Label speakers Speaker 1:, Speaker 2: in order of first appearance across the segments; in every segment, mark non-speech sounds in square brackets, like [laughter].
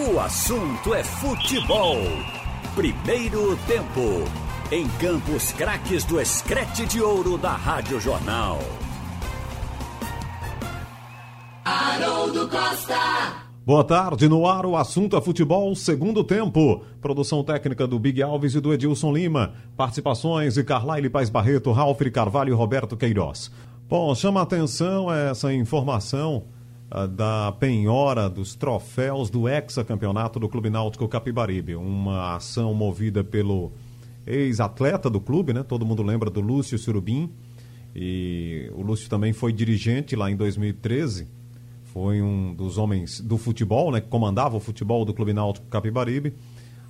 Speaker 1: O assunto é futebol. Primeiro tempo. Em Campos Craques do Escrete de Ouro da Rádio Jornal.
Speaker 2: Haroldo Costa.
Speaker 3: Boa tarde, no ar o assunto é futebol, segundo tempo. Produção técnica do Big Alves e do Edilson Lima. Participações de Carlyle Paz Barreto, Ralf Carvalho e Roberto Queiroz. Bom, chama a atenção essa informação da penhora dos troféus do hexacampeonato do Clube Náutico Capibaribe. Uma ação movida pelo ex-atleta do clube, né? Todo mundo lembra do Lúcio Surubim. E o Lúcio também foi dirigente lá em 2013 foi um dos homens do futebol, né, que comandava o futebol do Clube Náutico Capibaribe.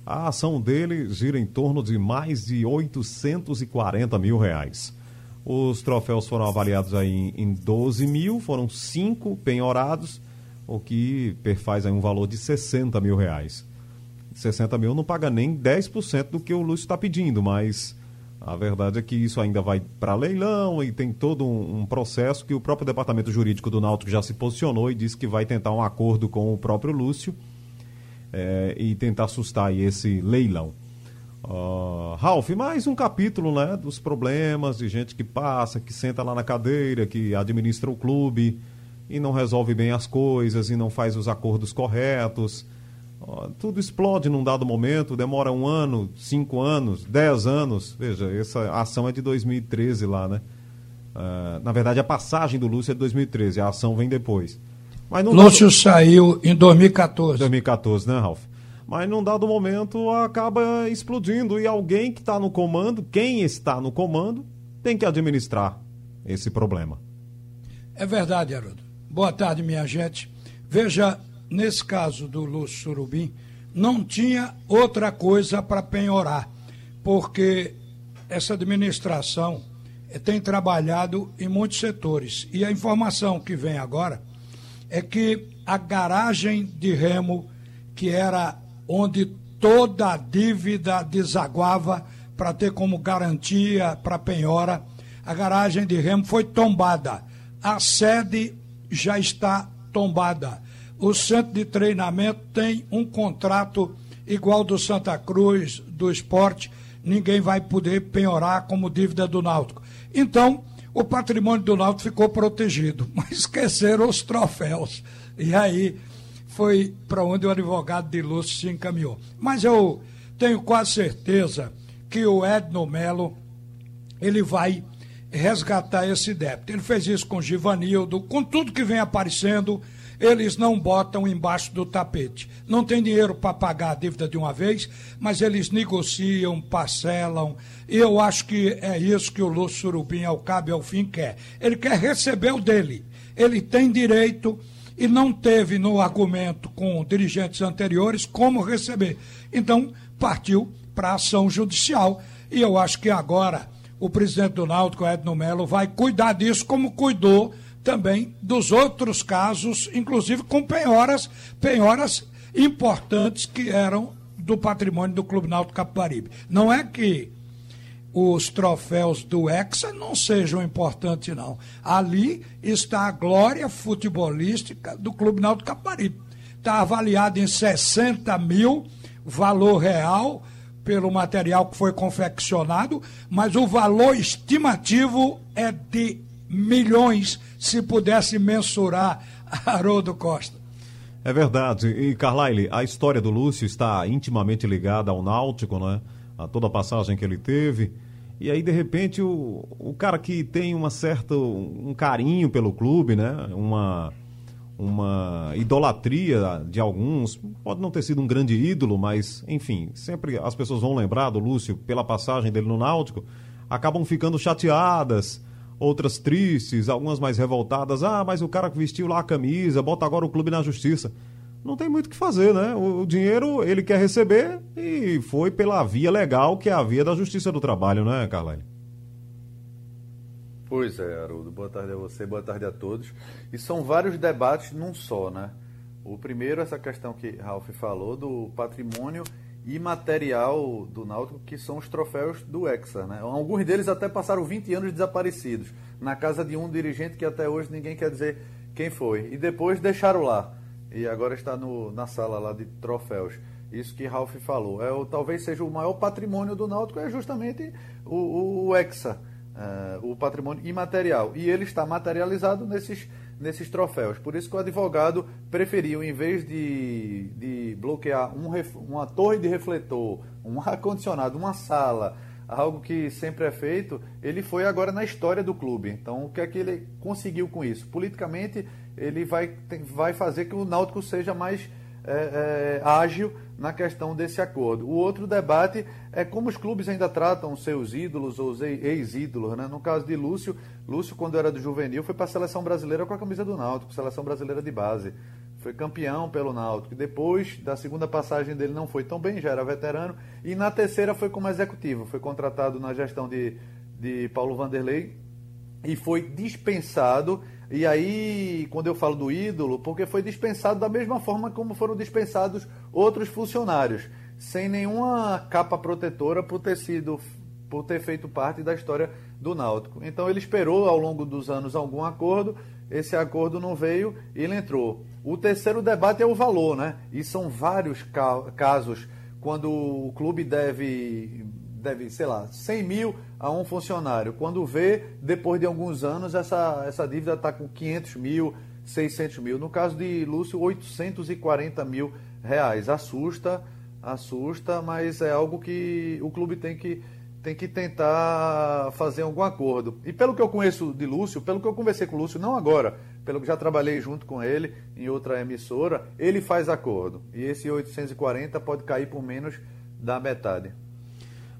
Speaker 3: A ação dele gira em torno de mais de 840 mil reais. Os troféus foram avaliados aí em 12 mil, foram cinco penhorados, o que perfaz aí um valor de 60 mil reais. 60 mil não paga nem 10% do que o Lúcio está pedindo, mas a verdade é que isso ainda vai para leilão e tem todo um, um, processo que o próprio departamento jurídico do Náutico já se posicionou e disse que vai tentar um acordo com o próprio Lúcio é, e tentar assustar esse leilão. Uh, Ralf, mais um capítulo né, dos problemas de gente que passa, que senta lá na cadeira, que administra o clube e não resolve bem as coisas e não faz os acordos corretos tudo explode num dado momento, demora um ano, cinco anos, dez anos. Veja, essa ação é de 2013 lá, né? Uh, na verdade, a passagem do Lúcio é de 2013, a ação vem depois.
Speaker 4: Mas Lúcio saiu em 2014.
Speaker 3: 2014, né, Ralf? Mas num dado momento acaba explodindo e alguém que está no comando, quem está no comando, tem que administrar esse problema.
Speaker 4: É verdade, Haroldo. Boa tarde, minha gente. Veja, nesse caso do Lúcio Surubim, não tinha outra coisa para penhorar, porque essa administração eh, tem trabalhado em muitos setores. E a informação que vem agora é que a garagem de remo, que era onde toda a dívida desaguava para ter como garantia para penhora, a garagem de remo foi tombada. A sede já está tombada o centro de treinamento tem um contrato igual do Santa Cruz, do esporte, ninguém vai poder penhorar como dívida do Náutico. Então, o patrimônio do Náutico ficou protegido, [laughs] mas esqueceram os troféus. E aí foi para onde o advogado de Lúcio se encaminhou. Mas eu tenho quase certeza que o Edno Melo ele vai resgatar esse débito. Ele fez isso com Givanildo, com tudo que vem aparecendo eles não botam embaixo do tapete. Não tem dinheiro para pagar a dívida de uma vez, mas eles negociam, parcelam. E eu acho que é isso que o Lúcio Surubim, ao cabo e ao fim, quer. Ele quer receber o dele. Ele tem direito e não teve no argumento com dirigentes anteriores como receber. Então, partiu para ação judicial. E eu acho que agora o presidente do Náutico, Edno Melo, vai cuidar disso como cuidou também dos outros casos, inclusive com penhoras, penhoras importantes que eram do patrimônio do Clube Náutico Capibaribe. Não é que os troféus do Hexa não sejam importantes, não. Ali está a glória futebolística do Clube Náutico Capibaribe. Está avaliado em 60 mil, valor real, pelo material que foi confeccionado, mas o valor estimativo é de milhões se pudesse mensurar [laughs] Haroldo Costa.
Speaker 3: É verdade. E, Carlyle, a história do Lúcio está intimamente ligada ao Náutico, né? A toda a passagem que ele teve. E aí, de repente, o, o cara que tem uma certa, um carinho pelo clube, né? Uma, uma idolatria de alguns, pode não ter sido um grande ídolo, mas, enfim, sempre as pessoas vão lembrar do Lúcio pela passagem dele no Náutico, acabam ficando chateadas, outras tristes, algumas mais revoltadas. Ah, mas o cara que vestiu lá a camisa, bota agora o clube na justiça. Não tem muito o que fazer, né? O, dinheiro ele quer receber e foi pela via legal, que é a via da justiça do trabalho, né, Carlyle?
Speaker 5: Pois é, Haroldo. Boa tarde a você, boa tarde a todos. E são vários debates num só, né? O primeiro, essa questão que Ralph falou, do patrimônio e material do Náutico, que são os troféus do Hexa. Né? Alguns deles até passaram 20 anos desaparecidos, na casa de um dirigente que até hoje ninguém quer dizer quem foi. E depois deixaram lá. E agora está no, na sala lá de troféus. Isso que Ralph falou. É, o, talvez seja o maior patrimônio do Náutico, é justamente o, o, o Hexa, é, o patrimônio imaterial. E ele está materializado nesses, nesses troféus. Por isso que o advogado preferiu, em vez de, de bloquear um, uma torre de refletor, um [laughs] ar-condicionado, uma sala, algo que sempre é feito, ele foi agora na história do clube. Então, o que é que ele conseguiu com isso? Politicamente, ele vai, vai fazer que o Náutico seja mais é, é, ágil na questão desse acordo. O outro debate é como os clubes ainda tratam seus ídolos ou ex-ídolos. Né? No caso de Lúcio, Lúcio, quando era do juvenil, foi para a seleção brasileira com a camisa do Náutico, seleção brasileira de base. Foi campeão pelo Náutico. Depois da segunda passagem dele não foi tão bem, já era veterano. E na terceira foi como executivo. Foi contratado na gestão de, de Paulo Vanderlei e foi dispensado e aí, quando eu falo do ídolo, porque foi dispensado da mesma forma como foram dispensados outros funcionários, sem nenhuma capa protetora por ter sido por ter feito parte da história do Náutico. Então ele esperou ao longo dos anos algum acordo, esse acordo não veio ele entrou. O terceiro debate é o valor, né? E são vários casos quando o clube deve deve, sei lá, 100 mil a um funcionário. Quando vê, depois de alguns anos, essa, essa dívida está com 500 mil, 600 mil. No caso de Lúcio, 840 mil reais. Assusta, assusta, mas é algo que o clube tem que, tem que tentar fazer algum acordo. E pelo que eu conheço de Lúcio, pelo que eu conversei com o Lúcio, não agora, pelo que já trabalhei junto com ele em outra emissora, ele faz acordo. E esse 840 pode cair por menos da metade.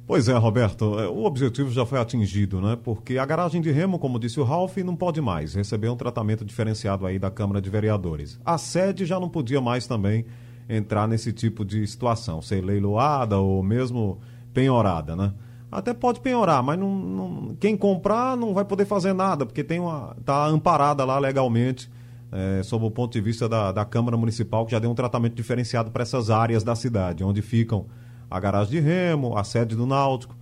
Speaker 3: Pois é, Roberto, é, o objetivo já foi atingido, né? Porque a garagem de Remo, como disse o Ralph, não pode mais receber um tratamento diferenciado aí da Câmara de Vereadores. A sede já não podia mais também entrar nesse tipo de situação, ser leiloada ou mesmo penhorada, né? Até pode penhorar, mas não, não, quem comprar não vai poder fazer nada, porque tem uma tá amparada lá legalmente, é, sob o ponto de vista da, da Câmara Municipal, que já deu um tratamento diferenciado para essas áreas da cidade, onde ficam a garagem de remo, a sede do Náutico.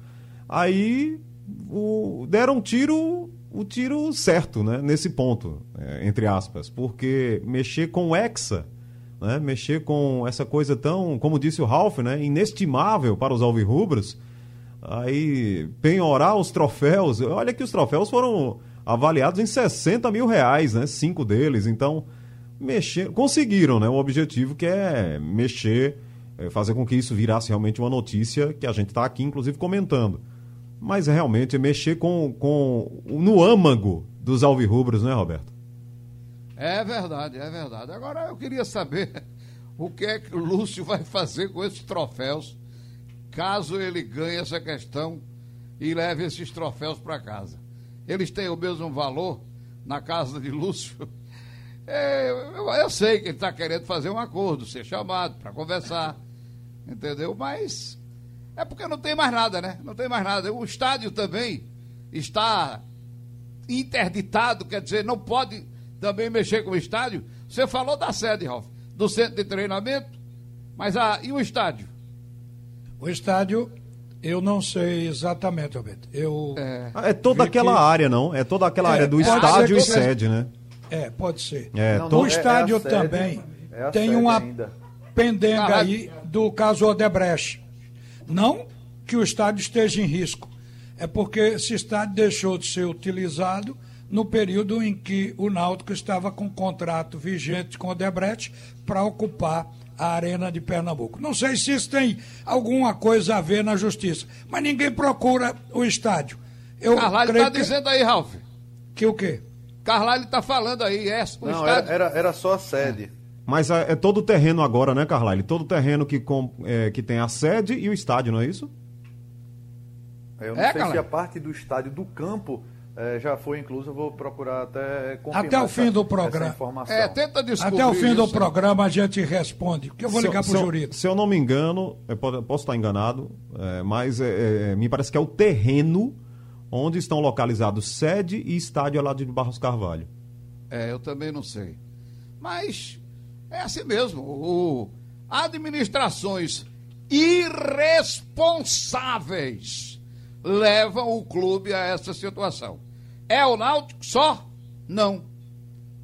Speaker 3: Aí o, deram um tiro, o tiro certo, né? Nesse ponto, é, entre aspas, porque mexer com o Hexa, né? Mexer com essa coisa tão, como disse o Ralph, né? Inestimável para os alvirrubros. Aí penhorar os troféus, olha que os troféus foram avaliados em 60 mil reais, né? Cinco deles, então mexer, conseguiram, né? O objetivo que é mexer fazer com que isso virasse realmente uma notícia que a gente está aqui, inclusive, comentando. Mas realmente é mexer com, com no âmago dos alvirrubros, né, Roberto?
Speaker 6: É verdade, é verdade. Agora eu queria saber [laughs] o que é que o Lúcio vai fazer com esses troféus, caso ele ganhe essa questão e leve esses troféus para casa. Eles têm o mesmo valor na casa de Lúcio? [laughs] É, eu, eu, sei que ele está querendo fazer um acordo, ser chamado para conversar entendeu? Mas é porque não tem mais nada, né? Não tem mais nada. O estádio também está interditado, quer dizer, não pode também mexer com o estádio. Você falou da sede, Ralf, do centro de treinamento, mas ah, e o estádio?
Speaker 4: O estádio, eu não sei exatamente, Roberto. Eu
Speaker 3: é, é toda aquela que... área, não? É toda aquela é, área do estádio e sede, né?
Speaker 4: É, pode ser. É, não, não, o é, estádio é também tem uma ainda. pendenga aí do caso Odebrecht. Não que o estádio esteja em risco, é porque esse estádio deixou de ser utilizado no período em que o Náutico estava com contrato vigente com o Odebrecht para ocupar a Arena de Pernambuco. Não sei se isso tem alguma coisa a ver na justiça, mas ninguém procura o estádio.
Speaker 6: Eu está que... dizendo aí, Ralf.
Speaker 4: Que o quê?
Speaker 6: Carlalho está falando aí, é o
Speaker 5: Não,
Speaker 6: estádio.
Speaker 5: Era, era, era só a sede.
Speaker 3: Mas é, é todo o terreno agora, né, Carlyle? Todo o terreno que, com, é, que tem a sede e o estádio, não é isso?
Speaker 5: Eu não é, sei se a parte do estádio do campo é, já foi inclusa, vou procurar até confirmar
Speaker 4: Até o fim
Speaker 5: essa,
Speaker 4: do programa.
Speaker 6: É, tenta descobrir
Speaker 4: Até o fim
Speaker 6: isso.
Speaker 4: do programa a gente responde, porque eu vou ligar para o Jurito.
Speaker 3: Se eu não me engano, eu posso estar enganado, é, mas é, é, me parece que é o terreno onde estão localizados sede e estádio lá de Barros Carvalho.
Speaker 6: É, eu também não sei. Mas é assim mesmo. O, administrações irresponsáveis levam o clube a essa situação. É o Náutico só? Não.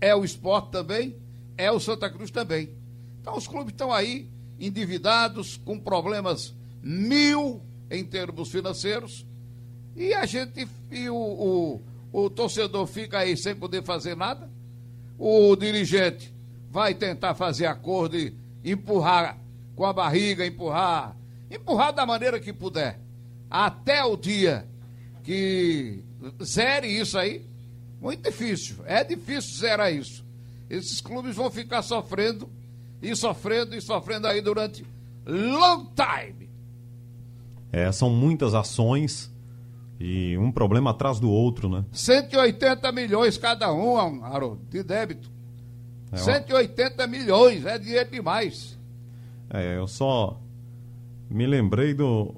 Speaker 6: É o esporte também? É o Santa Cruz também. Então os clubes estão aí endividados, com problemas mil em termos financeiros, e a gente, e o, o, o torcedor fica aí sem poder fazer nada, o dirigente vai tentar fazer acordo e empurrar com a barriga, empurrar, empurrar da maneira que puder, até o dia que zere isso aí, muito difícil, é difícil zerar isso. Esses clubes vão ficar sofrendo, e sofrendo, e sofrendo aí durante long time.
Speaker 3: É, são muitas ações e um problema atrás do outro, né?
Speaker 6: 180 milhões cada um, Haroldo, de débito. É, 180 milhões, é dinheiro demais.
Speaker 3: É, eu só me lembrei do,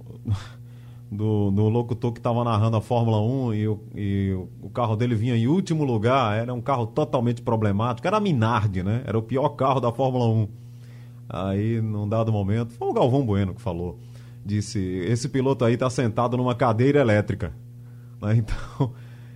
Speaker 3: do, do locutor que estava narrando a Fórmula 1 e, o, e o carro dele vinha em último lugar, era um carro totalmente problemático, era a Minardi, né? Era o pior carro da Fórmula 1. Aí, num dado momento, foi o Galvão Bueno que falou disse: esse piloto aí está sentado numa cadeira elétrica. [laughs] Né? Então,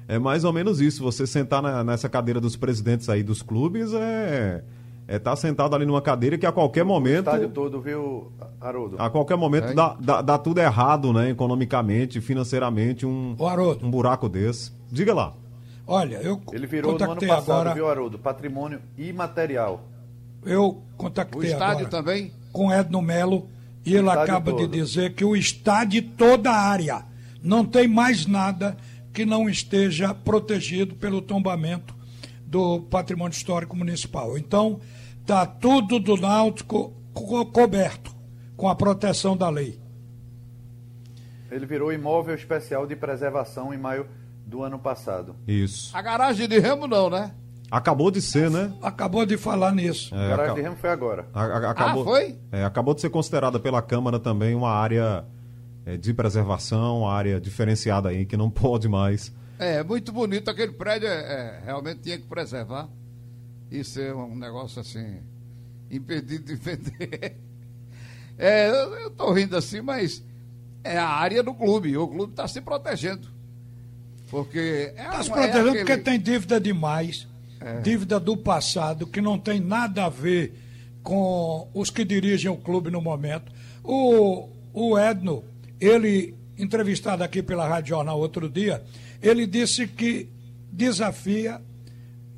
Speaker 3: é mais ou menos isso. Você sentar na, nessa cadeira dos presidentes aí dos clubes é é estar tá sentado ali numa cadeira que a qualquer momento. O
Speaker 5: estádio todo, viu, Haroldo?
Speaker 3: A qualquer momento é. dá, dá, dá, tudo errado, né? Economicamente, financeiramente, um,
Speaker 4: Haroldo.
Speaker 3: um buraco desse. Diga lá.
Speaker 4: Olha, eu.
Speaker 5: Ele virou no ano passado, agora... viu, Haroldo? Patrimônio imaterial.
Speaker 4: Eu contactei. O
Speaker 6: estádio
Speaker 4: agora
Speaker 6: também?
Speaker 4: Com Edno Melo e ele acaba todo. de dizer que o estádio toda a área não tem mais nada que não esteja protegido pelo tombamento do patrimônio histórico municipal. Então, está tudo do Náutico co coberto com a proteção da lei.
Speaker 5: Ele virou imóvel especial de preservação em maio do ano passado.
Speaker 3: Isso.
Speaker 6: A garagem de Remo não, né?
Speaker 3: Acabou de ser, né?
Speaker 4: Acabou de falar nisso.
Speaker 5: É, garagem de Remo foi agora.
Speaker 3: A, a, acabou,
Speaker 6: ah, foi?
Speaker 3: É, acabou de ser considerada pela Câmara também uma área é, de preservação, área diferenciada aí, que não [laughs] pode mais.
Speaker 6: É, muito bonito. Aquele prédio é, é, realmente tinha que preservar e ser um negócio assim, impedido de [laughs] vender. É, eu estou rindo assim, mas é a área do clube. O clube está se protegendo. Porque.
Speaker 4: Está é se protegendo é aquele... porque tem dívida demais é. dívida do passado, que não tem nada a ver com os que dirigem o clube no momento. O, o Edno, ele, entrevistado aqui pela Rádio Jornal outro dia, ele disse que desafia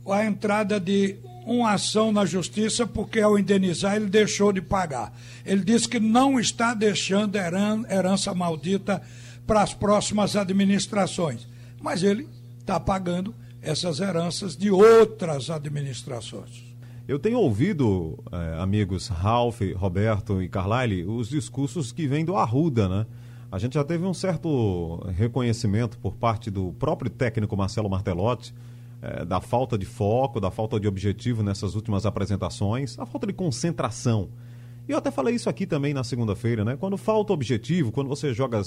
Speaker 4: a entrada de uma ação na justiça porque ao indenizar ele deixou de pagar. Ele disse que não está deixando herança maldita para as próximas administrações, mas ele está pagando essas heranças de outras administrações.
Speaker 3: Eu tenho ouvido, eh, amigos Ralph, Roberto e Carlyle, os discursos que vêm do Arruda, né? A gente já teve um certo reconhecimento por parte do próprio técnico Marcelo Martelotti eh, da falta de foco, da falta de objetivo nessas últimas apresentações, a falta de concentração. E eu até falei isso aqui também na segunda-feira, né? Quando falta objetivo, quando você joga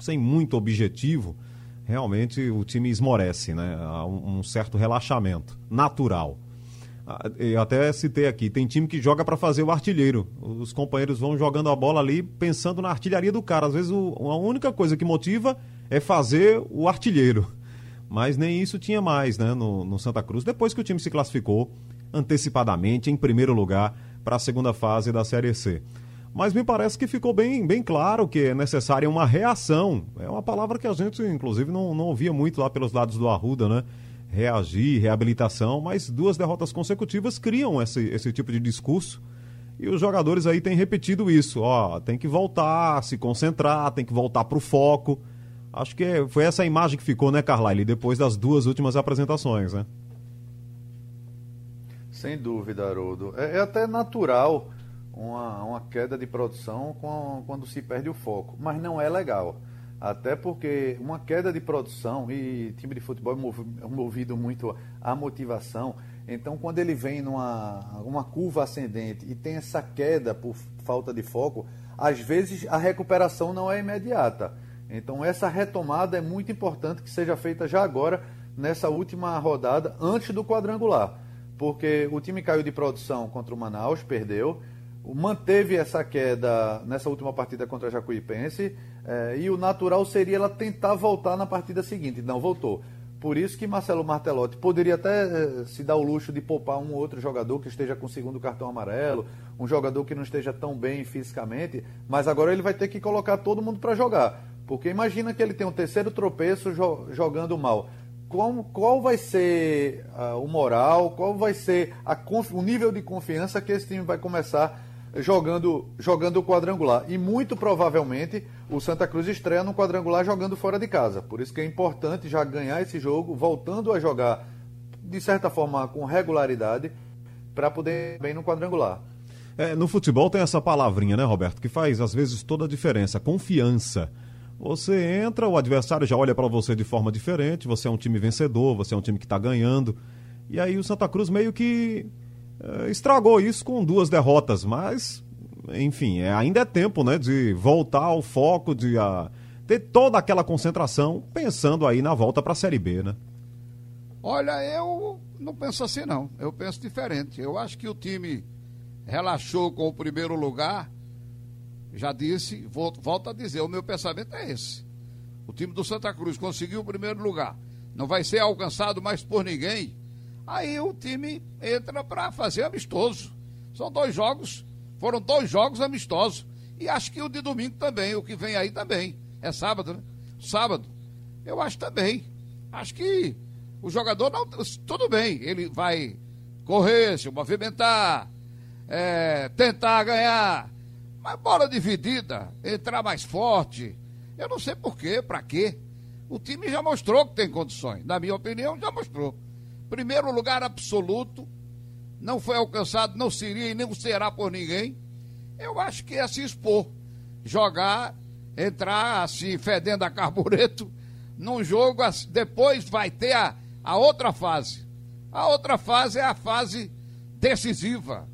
Speaker 3: sem muito objetivo, realmente o time esmorece, né? Há um certo relaxamento natural. Ah, eu até citei aqui, tem time que joga para fazer o artilheiro. Os companheiros vão jogando a bola ali pensando na artilharia do cara. Às vezes o, a única coisa que motiva é fazer o artilheiro. Mas nem isso tinha mais né, no, no Santa Cruz, depois que o time se classificou antecipadamente em primeiro lugar para a segunda fase da Série C mas me parece que ficou bem, bem claro que é necessária uma reação. É uma palavra que a gente, inclusive, não, não ouvia muito lá pelos lados do Arruda, né? Reagir, reabilitação, mas duas derrotas consecutivas criam esse, esse tipo de discurso. E os jogadores aí têm repetido isso, ó, tem que voltar, se concentrar, tem que voltar para o foco. Acho que foi essa imagem que ficou, né, Carlyle, depois das duas últimas apresentações, né?
Speaker 5: Sem dúvida, Haroldo. É, é até natural uma, uma queda de produção com, quando se perde o foco, mas não é legal. Até porque uma queda de produção, e time de futebol é, é movido muito à motivação, então quando ele vem numa uma curva ascendente e tem essa queda por falta de foco, às vezes a recuperação não é imediata. Então essa retomada é muito importante que seja feita já agora, nessa última rodada, antes do quadrangular. Porque o time caiu de produção contra o Manaus, perdeu manteve essa queda nessa última partida contra a Jacuipense eh, e o natural seria ela tentar voltar na partida seguinte. Não voltou. Por isso que Marcelo Martelotti poderia até eh, se dar o luxo de poupar um outro jogador que esteja com o segundo cartão amarelo, um jogador que não esteja tão bem fisicamente, mas agora ele vai ter que colocar todo mundo para jogar. Porque imagina que ele tem um terceiro tropeço jo jogando mal. Qual, qual vai ser uh, o moral, qual vai ser a, o nível de confiança que esse time vai começar jogando, jogando o quadrangular. E muito provavelmente o Santa Cruz estreia no quadrangular jogando fora de casa. Por isso que é importante já ganhar esse jogo, voltando a jogar de certa forma com regularidade, para poder ir bem no quadrangular.
Speaker 3: É, no futebol tem essa palavrinha, né, Roberto, que faz às vezes toda a diferença, confiança. Você entra, o adversário já olha para você de forma diferente, você é um time vencedor, você é um time que está ganhando. E aí o Santa Cruz meio que estragou isso com duas derrotas, mas, enfim, é, ainda é tempo né, de voltar ao foco, de a, ter toda aquela concentração, pensando aí na volta para a Série B, né?
Speaker 6: Olha, eu não penso assim não, eu penso diferente. Eu acho que o time relaxou com o primeiro lugar, já disse, volto, volto a dizer, o meu pensamento é esse. O time do Santa Cruz conseguiu o primeiro lugar, não vai ser alcançado mais por ninguém Aí o time entra para fazer amistoso. São dois jogos, foram dois jogos amistosos. E acho que o de domingo também, o que vem aí também. É sábado, né? Sábado. Eu acho também. Acho que o jogador não. Tudo bem, ele vai correr, se movimentar, é, tentar ganhar. Mas bola dividida, entrar mais forte. Eu não sei porquê, para quê. O time já mostrou que tem condições. Na minha opinião, já mostrou. Primeiro lugar absoluto, não foi alcançado, não seria e nem será por ninguém. Eu acho que é se expor, jogar, entrar assim, fedendo a carbureto, [laughs] num jogo, depois vai ter a, a outra fase. A outra fase é a fase decisiva.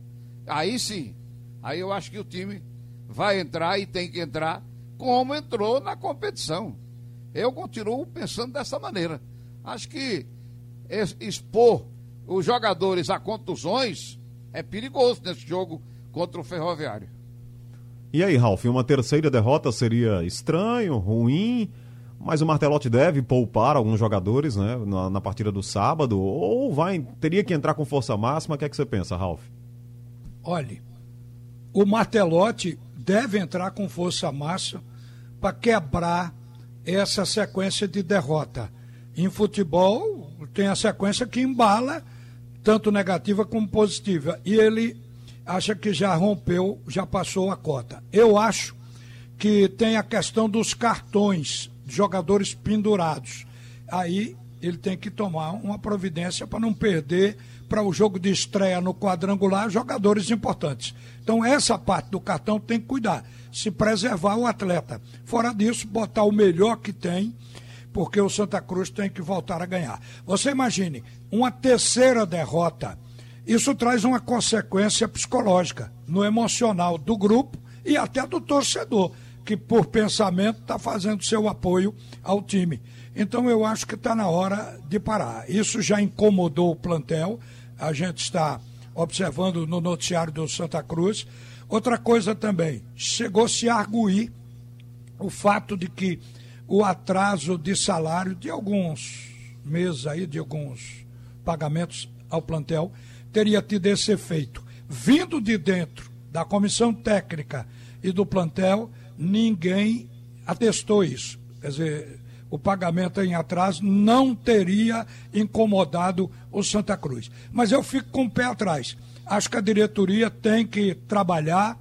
Speaker 6: Aí sim, aí eu acho que o time vai entrar e tem que entrar como entrou na competição. Eu continuo pensando dessa maneira. Acho que expor os jogadores a contusões é perigoso nesse jogo contra o Ferroviário.
Speaker 3: E aí, Ralf, uma terceira derrota seria estranho, ruim, mas o Martelotti deve poupar alguns jogadores né, na, na partida do sábado, ou vai teria que entrar com força máxima? O que é que você pensa, Ralf?
Speaker 4: Olhe, o Martelotti deve entrar com força máxima para quebrar essa sequência de derrota. Em futebol, tem a sequência que embala, tanto negativa como positiva. E ele acha que já rompeu, já passou a cota. Eu acho que tem a questão dos cartões jogadores pendurados. Aí ele tem que tomar uma providência para não perder para o jogo de estreia no quadrangular jogadores importantes. Então essa parte do cartão tem que cuidar, se preservar o atleta. Fora disso, botar o melhor que tem porque o Santa Cruz tem que voltar a ganhar. Você imagine, uma terceira derrota. Isso traz uma consequência psicológica no emocional do grupo e até do torcedor, que por pensamento está fazendo seu apoio ao time. Então eu acho que está na hora de parar. Isso já incomodou o plantel, a gente está observando no noticiário do Santa Cruz. Outra coisa também, chegou-se a arguir o fato de que o atraso de salário de alguns meses aí, de alguns pagamentos ao plantel, teria tido esse efeito. Vindo de dentro da comissão técnica e do plantel, ninguém atestou isso. Quer dizer, o pagamento em atraso não teria incomodado o Santa Cruz. Mas eu fico com o pé atrás. Acho que a diretoria tem que trabalhar,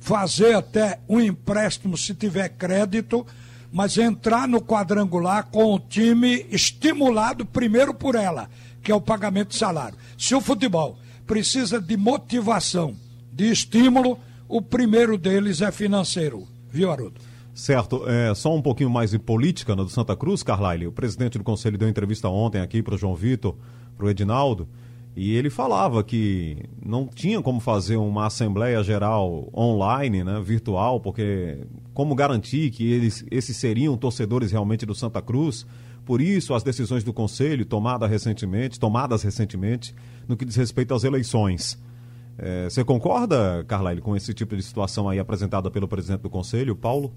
Speaker 4: fazer até um empréstimo se tiver crédito mas entrar no quadrangular com o time estimulado primeiro por ela, que é o pagamento de salário. Se o futebol precisa de motivação, de estímulo, o primeiro deles é financeiro. Viu, Haroldo?
Speaker 3: Certo. É, só um pouquinho mais de política no do Santa Cruz, Carlyle. O presidente do conselho deu entrevista ontem aqui para o João Vitor, para o Edinaldo, e ele falava que não tinha como fazer uma Assembleia Geral online, né, virtual, porque como garantir que eles, esses seriam torcedores realmente do Santa Cruz? Por isso, as decisões do Conselho tomadas recentemente, tomadas recentemente, no que diz respeito às eleições. É, você concorda, Carlyle, com esse tipo de situação aí apresentada pelo presidente do Conselho, Paulo?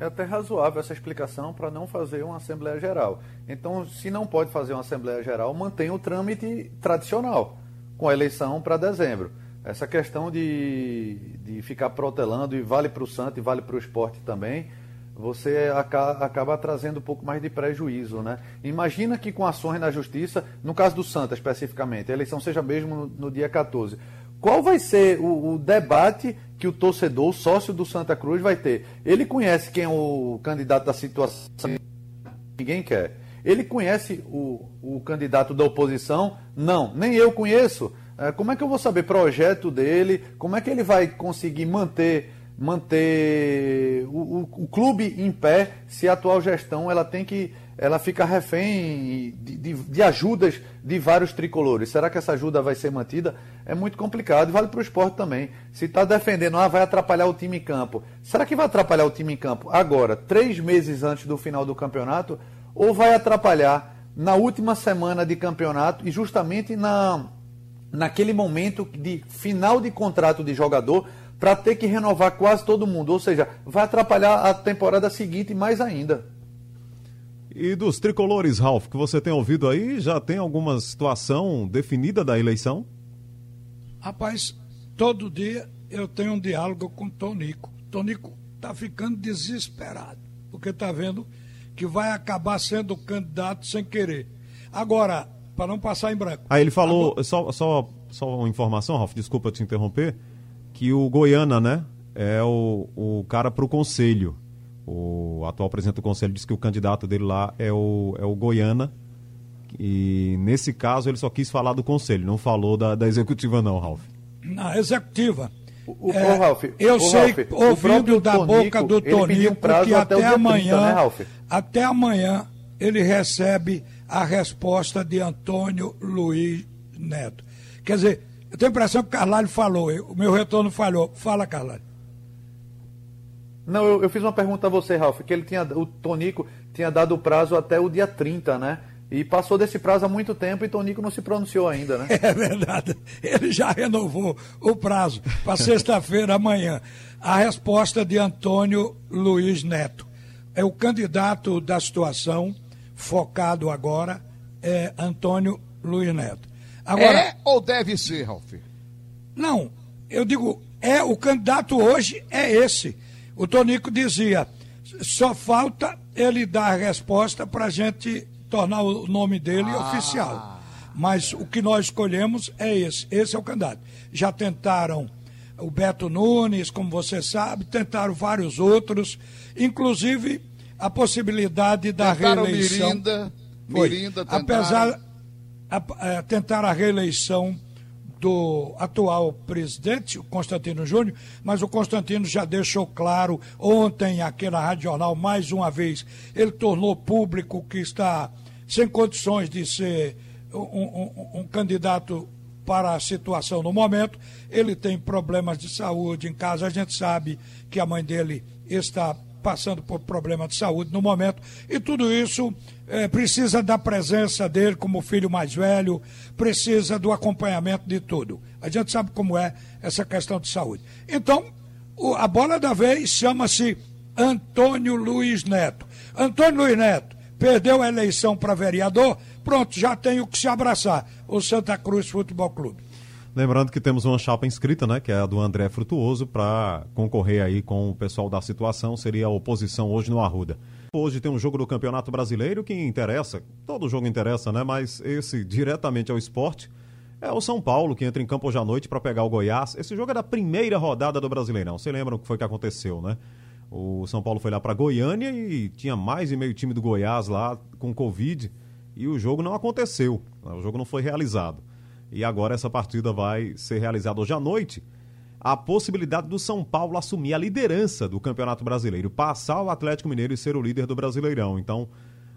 Speaker 5: É até razoável essa explicação para não fazer uma Assembleia Geral. Então, se não pode fazer uma Assembleia Geral, mantém o trâmite tradicional, com a eleição para dezembro. Essa questão de, de ficar protelando, e vale para o Santo e vale para o esporte também, você acaba, acaba trazendo um pouco mais de prejuízo. Né? Imagina que com ações na justiça, no caso do Santa especificamente, a eleição seja mesmo no, no dia 14. Qual vai ser o, o, debate que o torcedor, o sócio do Santa Cruz, vai ter? Ele conhece quem é o candidato da situação, ninguém quer. Ele conhece o, o candidato da oposição? Não, nem eu conheço. É, como é que eu vou saber projeto dele? Como é que ele vai conseguir manter manter o, o, o, clube em pé se a atual gestão ela tem que ela fica refém de, de, de, ajudas de vários tricolores. Será que essa ajuda vai ser mantida? É muito complicado. Vale para o esporte também. Se está defendendo, ah, vai atrapalhar o time em campo. Será que vai atrapalhar o time em campo agora, três meses antes do final do campeonato? Ou vai atrapalhar na última semana de campeonato e justamente na, naquele momento de final de contrato de jogador para ter que renovar quase todo mundo. Ou seja, vai atrapalhar a temporada seguinte mais ainda.
Speaker 3: E dos tricolores, Ralf, que você tem ouvido aí, já tem alguma situação definida da eleição?
Speaker 4: Rapaz, todo dia eu tenho um diálogo com o Tonico. Tonico está ficando desesperado, porque está vendo que vai acabar sendo candidato sem querer. Agora, para não passar em branco.
Speaker 3: Aí ele falou, Agora... só, só, só uma informação, Ralf, desculpa te interromper que o Goiana, né, é o, o cara para o conselho. O atual presidente do conselho disse que o candidato dele lá é o, é o Goiana. E nesse caso ele só quis falar do conselho, não falou da, da executiva, não, Ralf.
Speaker 4: Na executiva. O, é, o Ralf, eu o sei, Ralf, ouvindo da Tonico, boca do Toninho, um que até, até amanhã, 30, né, até amanhã ele recebe a resposta de Antônio Luiz Neto. Quer dizer, eu tenho a impressão que o Carlalho falou, o meu retorno falhou. Fala, Carlalho.
Speaker 5: Não, eu, eu, fiz uma pergunta a você, Ralf, que ele tinha, o Tonico tinha dado o prazo até o dia 30, né? E passou desse prazo há muito tempo e Tonico não se pronunciou ainda, né? [laughs]
Speaker 4: É verdade. Ele já renovou o prazo para sexta-feira, amanhã. A resposta de Antônio Luiz Neto. É o candidato da situação, focado agora, é Antônio Luiz Neto.
Speaker 6: Agora, é ou deve ser, Ralf?
Speaker 4: Não, eu digo, é o candidato hoje é esse. O Tonico dizia, só falta ele dar a resposta para a gente tornar o nome dele ah. oficial. Mas o que nós escolhemos é esse. Esse é o candidato. Já tentaram o Beto Nunes, como você sabe, tentaram vários outros, inclusive a possibilidade da tentaram reeleição.
Speaker 6: Mirinda, Mirinda
Speaker 4: tentaram. Apesar a, a tentar a reeleição do atual presidente, o Constantino Júnior, mas o Constantino já deixou claro ontem aqui na Rádio Jornal, mais uma vez, ele tornou público que está sem condições de ser um, um, um candidato para a situação no momento. Ele tem problemas de saúde em casa, a gente sabe que a mãe dele está passando por problema de saúde no momento, e tudo isso é, precisa da presença dele como filho mais velho, precisa do acompanhamento de tudo. A gente sabe como é essa questão de saúde. Então, o, a bola da vez chama-se Antônio Luiz Neto. Antônio Luiz Neto perdeu a eleição para vereador, pronto, já tem o que se abraçar, o Santa Cruz Futebol Clube.
Speaker 3: Lembrando que temos uma chapa inscrita, né, que é a do André Frutuoso, para concorrer aí com o pessoal da situação, seria a oposição hoje no Arruda. Hoje tem um jogo do Campeonato Brasileiro que interessa, todo jogo interessa, né, mas esse diretamente ao esporte é o São Paulo que entra em campo hoje à noite para pegar o Goiás. Esse jogo é da primeira rodada do Brasileirão. Você lembra o que foi que aconteceu, né? O São Paulo foi lá para Goiânia e tinha mais de meio time do Goiás lá com Covid e o jogo não aconteceu. O jogo não foi realizado. E agora essa partida vai ser realizada hoje à noite. A possibilidade do São Paulo assumir a liderança do Campeonato Brasileiro, passar o Atlético Mineiro e ser o líder do Brasileirão. Então,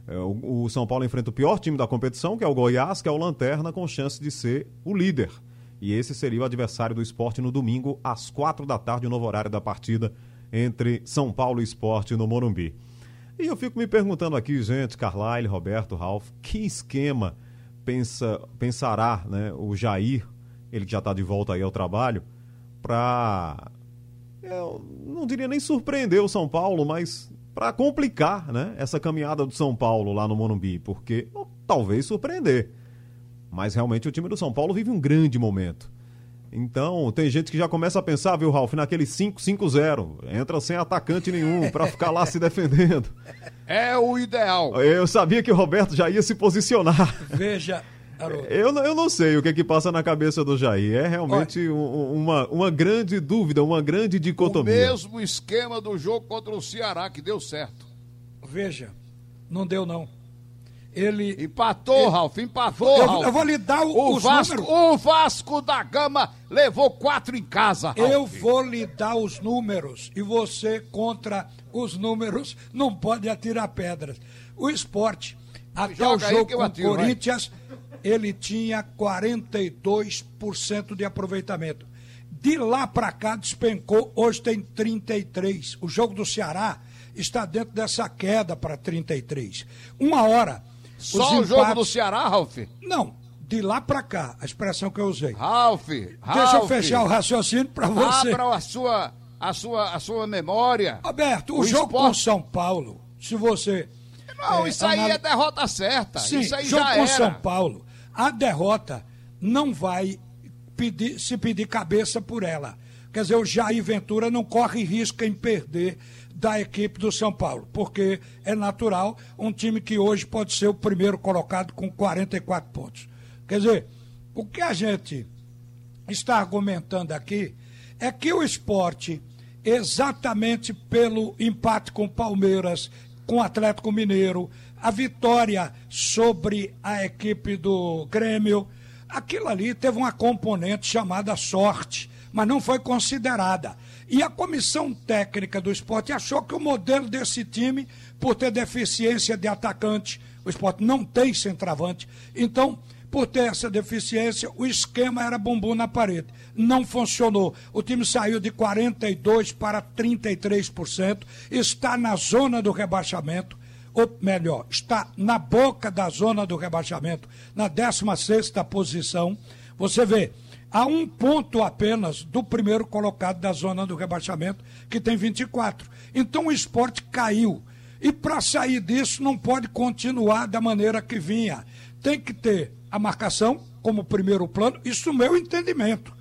Speaker 3: é, o, São Paulo enfrenta o pior time da competição, que é o Goiás, que é o Lanterna, com chance de ser o líder. E esse seria o adversário do esporte no domingo, às quatro da tarde, o novo horário da partida entre São Paulo e Esporte no Morumbi. E eu fico me perguntando aqui, gente, Carlyle, Roberto, Ralph, que esquema pensa, pensará né, o Jair, ele que já está de volta aí ao trabalho, para. não diria nem surpreender o São Paulo, mas para complicar né, essa caminhada do São Paulo lá no Morumbi, porque talvez surpreender. Mas realmente o time do São Paulo vive um grande momento. Então, tem gente que já começa a pensar, viu, Ralf, naquele 5-5-0. Entra sem atacante nenhum para ficar lá se defendendo. [laughs]
Speaker 6: É o ideal.
Speaker 3: Eu sabia que o Roberto já ia se posicionar.
Speaker 4: Veja,
Speaker 3: eu, eu não sei o que, é que passa na cabeça do Jair. É realmente um, uma, uma grande dúvida, uma grande dicotomia.
Speaker 6: O mesmo esquema do jogo contra o Ceará, que deu certo.
Speaker 4: Veja, não deu não. Ele.
Speaker 6: Empatou, ele, Ralf, empatou,
Speaker 4: eu,
Speaker 6: Ralf.
Speaker 4: Eu vou lhe dar o,
Speaker 6: o Vasco, números. O Vasco da Gama levou quatro em casa. Ralf.
Speaker 4: Eu vou lhe dar os números. E você, contra os números, não pode atirar pedras. O esporte, até Joga o jogo com o Corinthians, vai. ele tinha 42% de aproveitamento. De lá para cá despencou, hoje tem 33. O jogo do Ceará está dentro dessa queda para 33. Uma hora
Speaker 6: só o jogo do Ceará, Ralf?
Speaker 4: Não, de lá para cá, a expressão que eu usei.
Speaker 6: Ralf,
Speaker 4: Deixa eu fechar o raciocínio para você.
Speaker 6: Abra a sua, a sua, a sua memória.
Speaker 4: Roberto, o, o jogo esporte... com São Paulo, se você...
Speaker 6: Não, é, isso aí anal... é derrota certa.
Speaker 4: Sim,
Speaker 6: isso aí
Speaker 4: jogo
Speaker 6: já
Speaker 4: com
Speaker 6: era.
Speaker 4: São Paulo, a derrota não vai pedir, se pedir cabeça por ela. Quer dizer, o Jair Ventura não corre risco em perder da equipe do São Paulo, porque é natural um time que hoje pode ser o primeiro colocado com 44 pontos. Quer dizer, o que a gente está argumentando aqui é que o esporte, exatamente pelo empate com Palmeiras, com o Atlético Mineiro, a vitória sobre a equipe do Grêmio, aquilo ali teve uma componente chamada sorte, mas não foi considerada. E a comissão técnica do esporte achou que o modelo desse time, por ter deficiência de atacante, o esporte não tem centroavante, então, por ter essa deficiência, o esquema era bumbum na parede. Não funcionou. O time saiu de 42% para 33%, está na zona do rebaixamento ou melhor, está na boca da zona do rebaixamento, na 16 posição. Você vê, a um ponto apenas do primeiro colocado da zona do rebaixamento, que tem 24. Então o esporte caiu. E para sair disso, não pode continuar da maneira que vinha. Tem que ter a marcação como primeiro plano, isso no meu entendimento.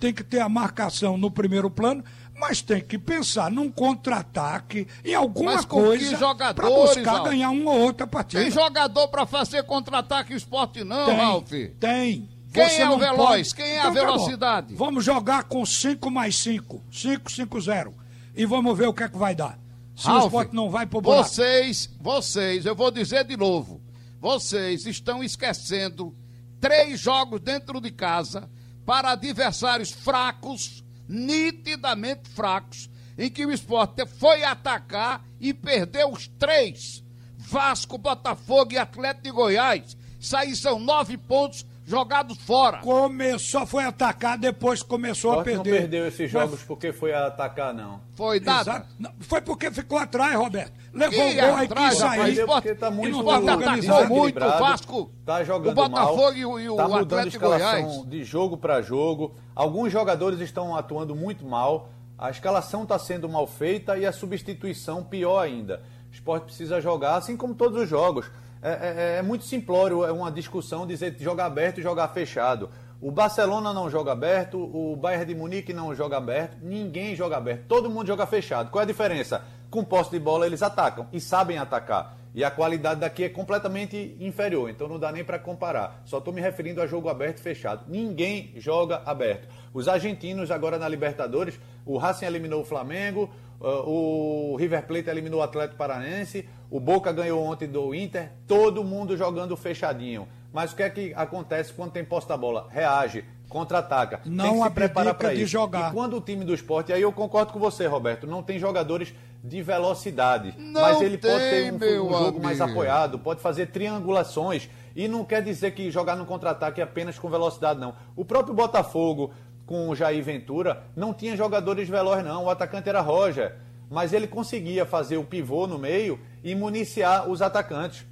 Speaker 4: Tem que ter a marcação no primeiro plano, mas tem que pensar num contra-ataque, em alguma coisa para buscar ganhar uma ou outra partida.
Speaker 6: Tem jogador para fazer contra-ataque o esporte não,
Speaker 4: tem,
Speaker 6: Ralf?
Speaker 4: Tem.
Speaker 6: Quem Você é o veloz? Pode... Quem é então, a tá velocidade?
Speaker 4: Vamos jogar com 5 mais 5. 5, 5, 0. E vamos ver o que é que vai dar. Se Ralf, o esporte não vai pro buraco.
Speaker 6: Vocês, vocês, eu vou dizer de novo. Vocês estão esquecendo três jogos dentro de casa para adversários fracos, nitidamente fracos, em que o esporte foi atacar e perdeu os três. Vasco, Botafogo e Atlético de Goiás. Isso aí são nove pontos jogados fora.
Speaker 4: Começou, foi atacar, depois começou a perder.
Speaker 5: não perdeu esses jogos Mas... porque foi atacar, não.
Speaker 6: Foi nada.
Speaker 4: Não, foi porque ficou atrás, Roberto. Levou o gol aí
Speaker 6: quis sair.
Speaker 5: Porque tá muito
Speaker 6: o atacou muito, o Vasco,
Speaker 5: tá jogando
Speaker 6: o Botafogo mal, e o, e o
Speaker 5: tá
Speaker 6: Atlético Goiás.
Speaker 5: de jogo para jogo. Alguns jogadores estão atuando muito mal. A escalação está sendo mal feita e a substituição pior ainda. O esporte precisa jogar, assim como todos os jogos. É, é, é, muito simplório, é uma discussão dizer jogar aberto e jogar fechado. O Barcelona não joga aberto, o Bayern de Munique não joga aberto, ninguém joga aberto, todo mundo joga fechado. Qual é a diferença? Com posse de bola eles atacam e sabem atacar. E a qualidade daqui é completamente inferior, então não dá nem para comparar. Só estou me referindo a jogo aberto e fechado. Ninguém joga aberto. Os argentinos agora na Libertadores, o Racing eliminou o Flamengo, o River Plate eliminou o Atlético Paranense, o Boca ganhou ontem do Inter, todo mundo jogando fechadinho. Mas o que é que acontece quando tem posta da bola? Reage, contra-ataca.
Speaker 4: Não tem que se preparar para isso.
Speaker 5: Jogar. E quando o time do esporte, aí eu concordo com você, Roberto, não tem jogadores de velocidade,
Speaker 6: não
Speaker 5: mas ele
Speaker 6: tem,
Speaker 5: pode ter um, um jogo
Speaker 6: amigo.
Speaker 5: mais apoiado, pode fazer triangulações. E não quer dizer que jogar no contra-ataque é apenas com velocidade, não. O próprio Botafogo, com o Jair Ventura, não tinha jogadores velozes, não. O atacante era Roger. Mas ele conseguia fazer o pivô no meio e municiar os atacantes.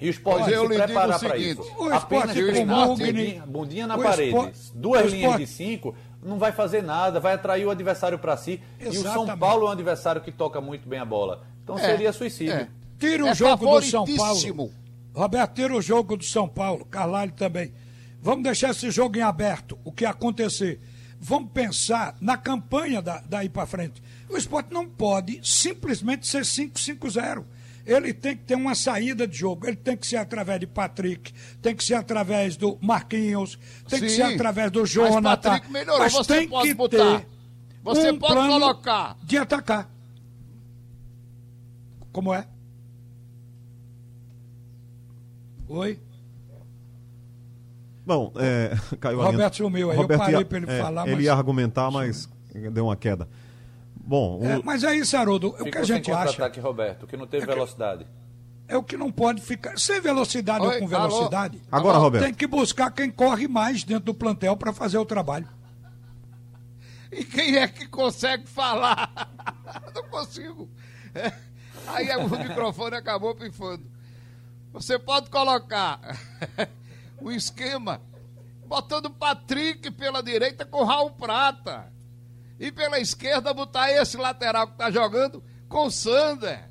Speaker 5: E os esporte se preparar para isso.
Speaker 4: O Apenas treinar,
Speaker 5: bundinha, bundinha na parede, esporte, duas linhas de cinco, não vai fazer nada, vai atrair o adversário para si. Exatamente. E o São Paulo é um adversário que toca muito bem a bola. Então é, seria suicídio. É.
Speaker 4: Tira o é jogo do São Paulo. Roberto, tira o jogo do São Paulo. Carlalho também. Vamos deixar esse jogo em aberto. O que acontecer? Vamos pensar na campanha da, daí para frente. O esporte não pode simplesmente ser 5-5-0 ele tem que ter uma saída de jogo. Ele tem que ser através de Patrick, tem que ser através do Marquinhos, tem Sim, que ser através do Jonathan. Mas Patrick
Speaker 6: melhorou, mas você tem que botar. Ter você um pode colocar.
Speaker 4: De atacar. Como é? Oi?
Speaker 3: Bom, é, [laughs]
Speaker 4: caiu Roberto sumiu aí, Roberto eu parei para ele é, falar.
Speaker 3: Ele mas... ia argumentar, mas deu uma queda. Bom,
Speaker 4: o... é, mas é isso, Haroldo. O que a gente acha.
Speaker 5: ataque Roberto, que não teve é velocidade.
Speaker 4: É o que não pode ficar. Sem velocidade Oi, ou com velocidade.
Speaker 3: Alô? Agora, Roberto.
Speaker 4: Tem que buscar quem corre mais dentro do plantel para fazer o trabalho.
Speaker 6: E quem é que consegue falar? [laughs] não consigo. É. Aí o microfone acabou pifando. Você pode colocar [laughs] o esquema botando Patrick pela direita com Raul Prata. E pela esquerda botar esse lateral que está jogando com o Sander.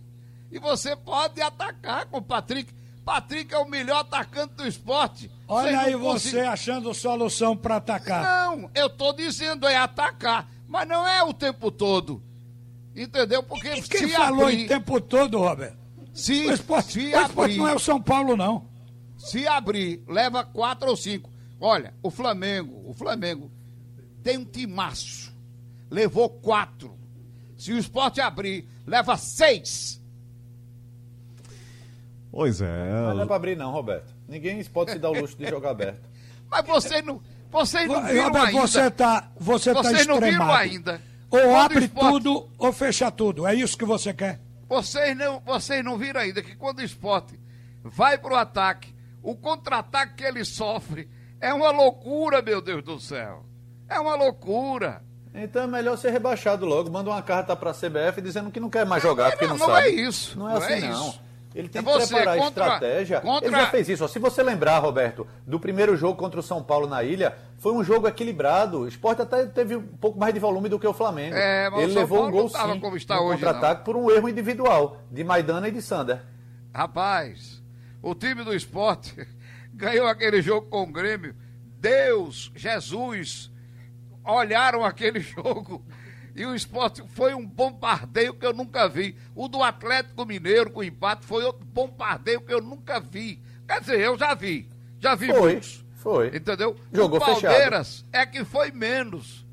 Speaker 6: E você pode atacar com o Patrick. Patrick é o melhor atacante do esporte.
Speaker 4: Olha aí você achando solução para atacar.
Speaker 6: Não, eu tô dizendo é atacar, mas não é o tempo todo. Entendeu? Porque
Speaker 4: e quem falou abrir... em tempo todo, Roberto?
Speaker 6: Se,
Speaker 4: o esporte,
Speaker 6: se
Speaker 4: o esporte abrir, não é o São Paulo, não.
Speaker 6: Se abrir, leva quatro ou cinco. Olha, o Flamengo, o Flamengo tem um timaço levou quatro. Se o esporte abrir, leva seis.
Speaker 3: Pois é.
Speaker 5: Mas não é pra abrir, não, Roberto. Ninguém pode se dar o luxo de jogar aberto. [laughs]
Speaker 6: Mas você não. Vocês não viram Roberto,
Speaker 4: ainda. Você tá, você tá
Speaker 6: vocês não viram ainda.
Speaker 4: Ou Quando abre esporte... tudo ou fecha tudo. É isso que você quer?
Speaker 6: Vocês não, vocês não viram ainda que quando o esporte vai pro ataque, o contra-ataque que ele sofre é uma loucura, meu Deus do céu. É uma loucura.
Speaker 5: Então é melhor ser rebaixado logo. Manda uma carta para a CBF dizendo que não quer mais jogar, porque não,
Speaker 6: não,
Speaker 5: não
Speaker 6: sabe. Não é isso.
Speaker 5: Não é assim, é não. Ele tem é que preparar a estratégia. Contra... Ele já fez isso. Se você lembrar, Roberto, do primeiro jogo contra o São Paulo na ilha, foi um jogo equilibrado. O esporte até teve um pouco mais de volume do que o Flamengo. É, Ele levou Paulo um gol sim, como está contra-ataque por um erro individual de Maidana e de Sander.
Speaker 6: Rapaz, o time do esporte [laughs] ganhou aquele jogo com o Grêmio. Deus, Jesus, olharam aquele [laughs] jogo e o esporte foi um bombardeio que eu nunca vi. O do Atlético Mineiro com empate foi outro bombardeio que eu nunca vi. Quer dizer, eu já vi. Já vi
Speaker 5: foi, muitos. Foi.
Speaker 6: Entendeu? Jogou o Palmeiras fechado. é que foi menos.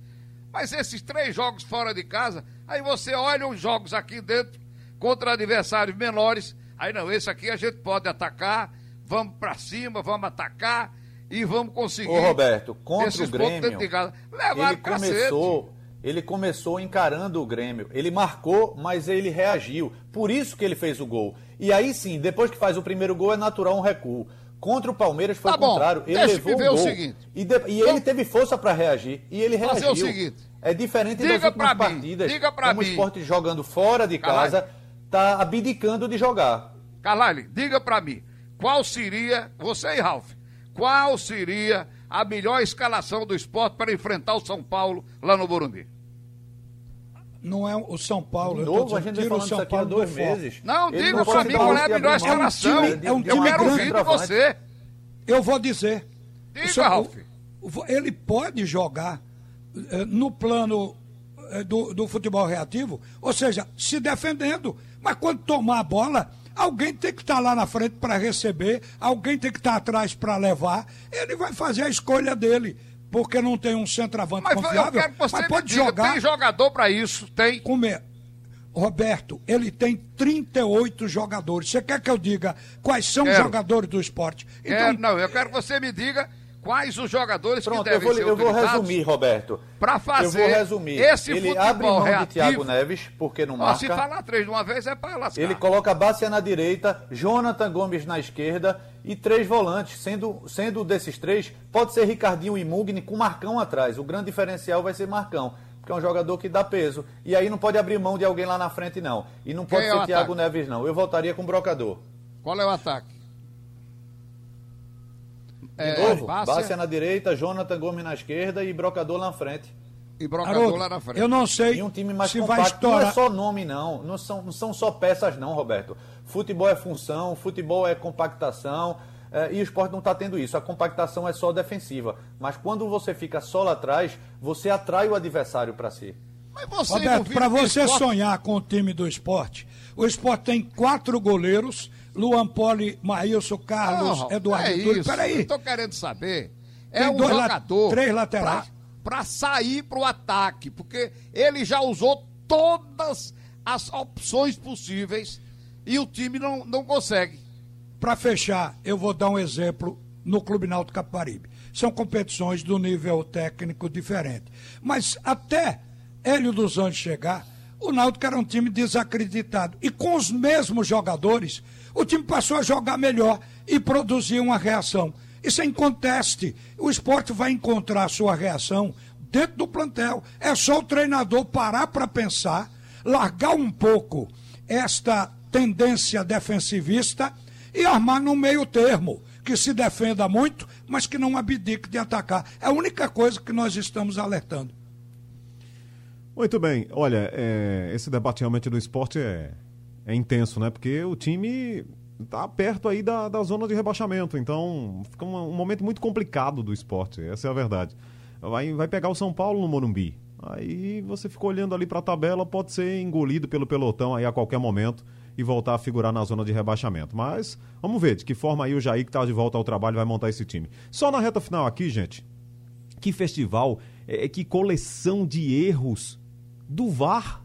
Speaker 6: Mas esses três jogos fora de casa, aí você olha os jogos aqui dentro contra adversários menores. Aí não, esse aqui a gente pode atacar, vamos para cima, vamos atacar e vamos conseguir. Ô
Speaker 5: Roberto, contra o Grêmio, ele começou, ele começou encarando o Grêmio. Ele marcou, mas ele reagiu. Por isso que ele fez o gol. E aí sim, depois que faz o primeiro gol, é natural um recuo. Contra o Palmeiras foi tá o contrário. Ele levou o gol. O seguinte. E, de, e ele teve força para reagir. E ele reagiu. Fazer o seguinte. É diferente
Speaker 6: diga
Speaker 5: das últimas
Speaker 6: partidas. Diga
Speaker 5: como
Speaker 6: mim.
Speaker 5: o esporte jogando fora de casa, está abdicando de jogar.
Speaker 6: Carlalho, diga para mim. Qual seria, você e Ralf, qual seria a melhor escalação do esporte para enfrentar o São Paulo lá no Burumbi?
Speaker 4: Não é o São Paulo.
Speaker 5: De novo, a gente vai falando isso aqui há dois meses.
Speaker 6: Não, Ele diga para mim qual é a melhor escalação. É um time, é um time Eu quero ouvir de você.
Speaker 4: Eu vou dizer.
Speaker 6: Diga, São, Ralf.
Speaker 4: Ele pode jogar eh, no plano eh, do, do futebol reativo, ou seja, se defendendo. Mas quando tomar a bola, Alguém tem que estar tá lá na frente para receber, alguém tem que estar tá atrás para levar. Ele vai fazer a escolha dele, porque não tem um centroavante mas, confiável. Eu quero que você mas pode diga, jogar.
Speaker 6: Tem jogador para isso? Tem.
Speaker 4: Comer. Roberto, ele tem 38 jogadores. Você quer que eu diga quais são os jogadores do esporte?
Speaker 6: Então, é, não, eu quero que você me diga quais os jogadores Pronto, que devem
Speaker 5: eu vou,
Speaker 6: ser
Speaker 5: eu vou resumir, Roberto.
Speaker 6: Para fazer
Speaker 5: eu vou resumir.
Speaker 6: esse
Speaker 5: Ele
Speaker 6: futebol
Speaker 5: abre mão
Speaker 6: reativo,
Speaker 5: de Thiago Neves, porque não marca.
Speaker 6: se falar três de uma vez é para lascar.
Speaker 5: Ele coloca Bácia na direita, Jonathan Gomes na esquerda e três volantes. Sendo, sendo desses três, pode ser Ricardinho e Mugni com Marcão atrás. O grande diferencial vai ser Marcão. Porque é um jogador que dá peso. E aí não pode abrir mão de alguém lá na frente, não. E não pode Quem é ser é Thiago? Neves, não. Eu voltaria com o Brocador.
Speaker 6: Qual é o ataque?
Speaker 5: De é, novo, Bárcia... Bárcia na direita, Jonathan Gomes na esquerda e Brocador na frente.
Speaker 6: e Brocador
Speaker 4: Haroldo,
Speaker 6: lá na frente.
Speaker 4: Eu não sei
Speaker 5: E um time mais
Speaker 4: se vai
Speaker 5: compacto não é
Speaker 4: estourar.
Speaker 5: só nome, não. Não são, não são só peças, não, Roberto. Futebol é função, futebol é compactação. eh, e o esporte não está tendo isso. A compactação é só defensiva. Mas quando você fica só lá atrás, você atrai o adversário para si.
Speaker 6: Mas você
Speaker 4: Roberto, para você
Speaker 6: esporte-
Speaker 4: sonhar com o time do esporte, o esporte tem quatro goleiros, Luan Poli, Maílson, Carlos,
Speaker 6: Não,
Speaker 4: Eduardo
Speaker 6: é
Speaker 4: Túlio.
Speaker 6: isso.
Speaker 4: Peraí,
Speaker 6: Eu tô querendo saber. É
Speaker 4: Tem
Speaker 6: um
Speaker 4: dois la-
Speaker 6: jogador.
Speaker 4: três laterais.
Speaker 6: Pra, pra sair pro ataque. Porque ele já usou todas as opções possíveis e o time não, não consegue.
Speaker 4: para fechar, eu vou dar um exemplo no Clube Náutico Caparibe. São competições do nível técnico diferente. Mas até Hélio dos Anjos chegar, o Náutico era um time desacreditado. E com os mesmos jogadores, o time passou a jogar melhor e produzir uma reação. Isso é inconteste. O esporte vai encontrar a sua reação dentro do plantel. É só o treinador parar para pensar, largar um pouco esta tendência defensivista e armar no meio termo, que se defenda muito, mas que não abdique de atacar. É a única coisa que nós estamos alertando.
Speaker 3: Muito bem, olha, é, esse debate realmente do esporte é, é intenso, né? Porque o time está perto aí da, da zona de rebaixamento, então fica um, um momento muito complicado do esporte, essa é a verdade. Vai, vai pegar o São Paulo no Morumbi. Aí você fica olhando ali para a tabela, pode ser engolido pelo pelotão aí a qualquer momento e voltar a figurar na zona de rebaixamento. Mas vamos ver de que forma aí o Jair, que está de volta ao trabalho, vai montar esse time. Só na reta final aqui, gente, que festival, é, que coleção de erros do VAR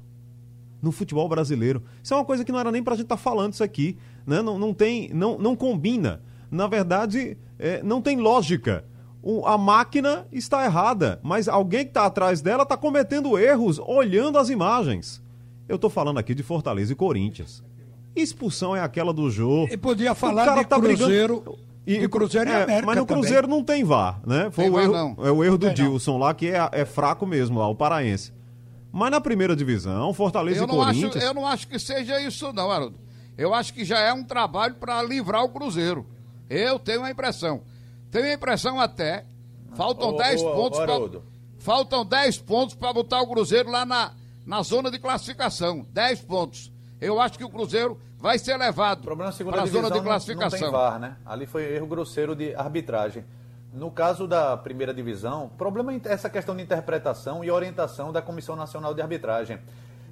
Speaker 3: no futebol brasileiro. Isso é uma coisa que não era nem pra gente estar falando isso aqui, né? Não, não tem, não, não combina. Na verdade, é, não tem lógica. O- a máquina está errada, mas alguém que está atrás dela está cometendo erros olhando as imagens. Eu estou falando aqui de Fortaleza e Corinthians. Expulsão é aquela do Jô.
Speaker 4: E podia
Speaker 3: O
Speaker 4: falar
Speaker 3: cara
Speaker 4: de
Speaker 3: tá brigando-
Speaker 4: Cruzeiro, de Cruzeiro e
Speaker 3: é,
Speaker 4: América
Speaker 3: Mas no
Speaker 4: também.
Speaker 3: Cruzeiro não tem VAR, né? Foi
Speaker 6: Tem
Speaker 3: o
Speaker 6: VAR,
Speaker 3: erro,
Speaker 6: não.
Speaker 3: é o erro do
Speaker 4: não.
Speaker 3: Dilson lá, que é, é fraco mesmo lá, o paraense. Mas na primeira divisão, Fortaleza
Speaker 6: Eu
Speaker 3: e
Speaker 6: não, acho,
Speaker 3: Corinthians.
Speaker 6: eu não acho que seja isso, não, Haroldo. Eu acho que já é um trabalho para livrar o Cruzeiro. Eu tenho a impressão. Tenho a impressão até. Faltam
Speaker 5: Ô,
Speaker 6: 10
Speaker 5: ô,
Speaker 6: pontos.
Speaker 5: Haroldo.
Speaker 6: faltam 10 pontos para botar o Cruzeiro lá na, na zona de classificação. 10 pontos. Eu acho que o Cruzeiro vai ser levado
Speaker 5: problema é a segunda
Speaker 6: para a
Speaker 5: divisão
Speaker 6: zona de
Speaker 5: não- Não,
Speaker 6: classificação.
Speaker 5: tem VAR, né? Ali foi erro grosseiro de arbitragem. No caso da primeira divisão, o problema é essa questão de interpretação e orientação da Comissão Nacional de Arbitragem.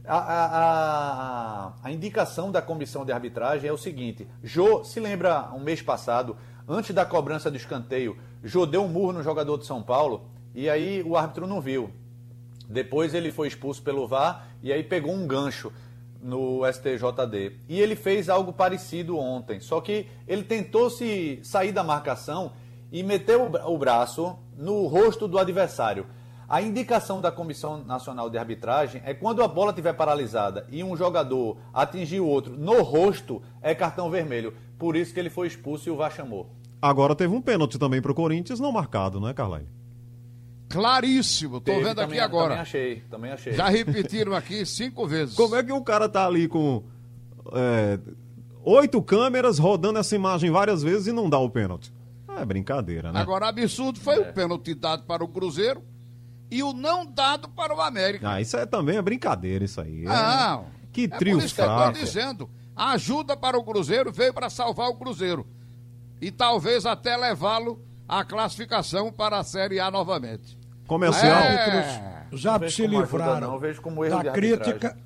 Speaker 5: A, a- a- a indicação da comissão de arbitragem é o seguinte: Jô, se lembra um mês passado, antes da cobrança do escanteio, Jô deu um murro no jogador de São Paulo e aí o árbitro não viu. Depois ele foi expulso pelo VAR e aí pegou um gancho no STJD. E ele fez algo parecido ontem, só que ele tentou se sair da marcação e meteu o bra- o braço no rosto do adversário. A indicação da Comissão Nacional de Arbitragem é quando a bola estiver paralisada e um jogador atingir o outro no rosto, é cartão vermelho. Por isso que ele foi expulso e o VAR chamou.
Speaker 3: Agora teve um pênalti também pro Corinthians, não marcado, né, Carlyle?
Speaker 6: Claríssimo, tô
Speaker 5: Teve
Speaker 6: vendo
Speaker 5: também-
Speaker 6: aqui agora.
Speaker 5: Também achei, também achei.
Speaker 6: Já repetiram aqui cinco [laughs] vezes.
Speaker 3: Como é que o cara tá ali com é, oito câmeras rodando essa imagem várias vezes e não dá o pênalti? É brincadeira, né?
Speaker 6: Agora, absurdo foi
Speaker 5: É.
Speaker 6: o pênalti dado para o Cruzeiro e o não dado para o América.
Speaker 3: Ah, isso é também é brincadeira, isso aí. É-
Speaker 6: Não.
Speaker 3: Que
Speaker 6: é
Speaker 3: trio
Speaker 6: por isso que eu
Speaker 3: fraco.
Speaker 6: estou dizendo. A ajuda para o Cruzeiro veio para salvar o Cruzeiro. E talvez até levá-lo à classificação para a Série A novamente.
Speaker 3: Comercial.
Speaker 6: É.
Speaker 4: Já se
Speaker 5: ajuda,
Speaker 4: livraram
Speaker 5: não, eu vejo como erro
Speaker 4: da crítica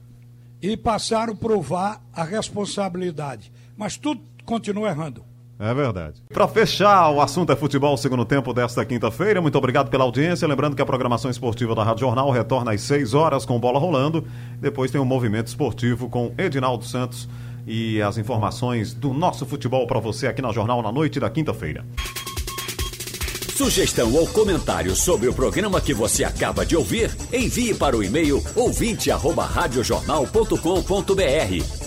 Speaker 4: e passaram a provar a responsabilidade. Mas tudo continua errando.
Speaker 3: É verdade. Para fechar, o assunto é futebol segundo tempo desta quinta-feira. Muito obrigado pela audiência. Lembrando que a programação esportiva da Rádio Jornal retorna às 6 horas com bola rolando. Depois tem o movimento esportivo com Edinaldo Santos e as informações do nosso futebol para você aqui na Jornal na noite da quinta-feira.
Speaker 1: Sugestão ou comentário sobre o programa que você acaba de ouvir, envie para o e-mail ouvinte@radiojornal.com.br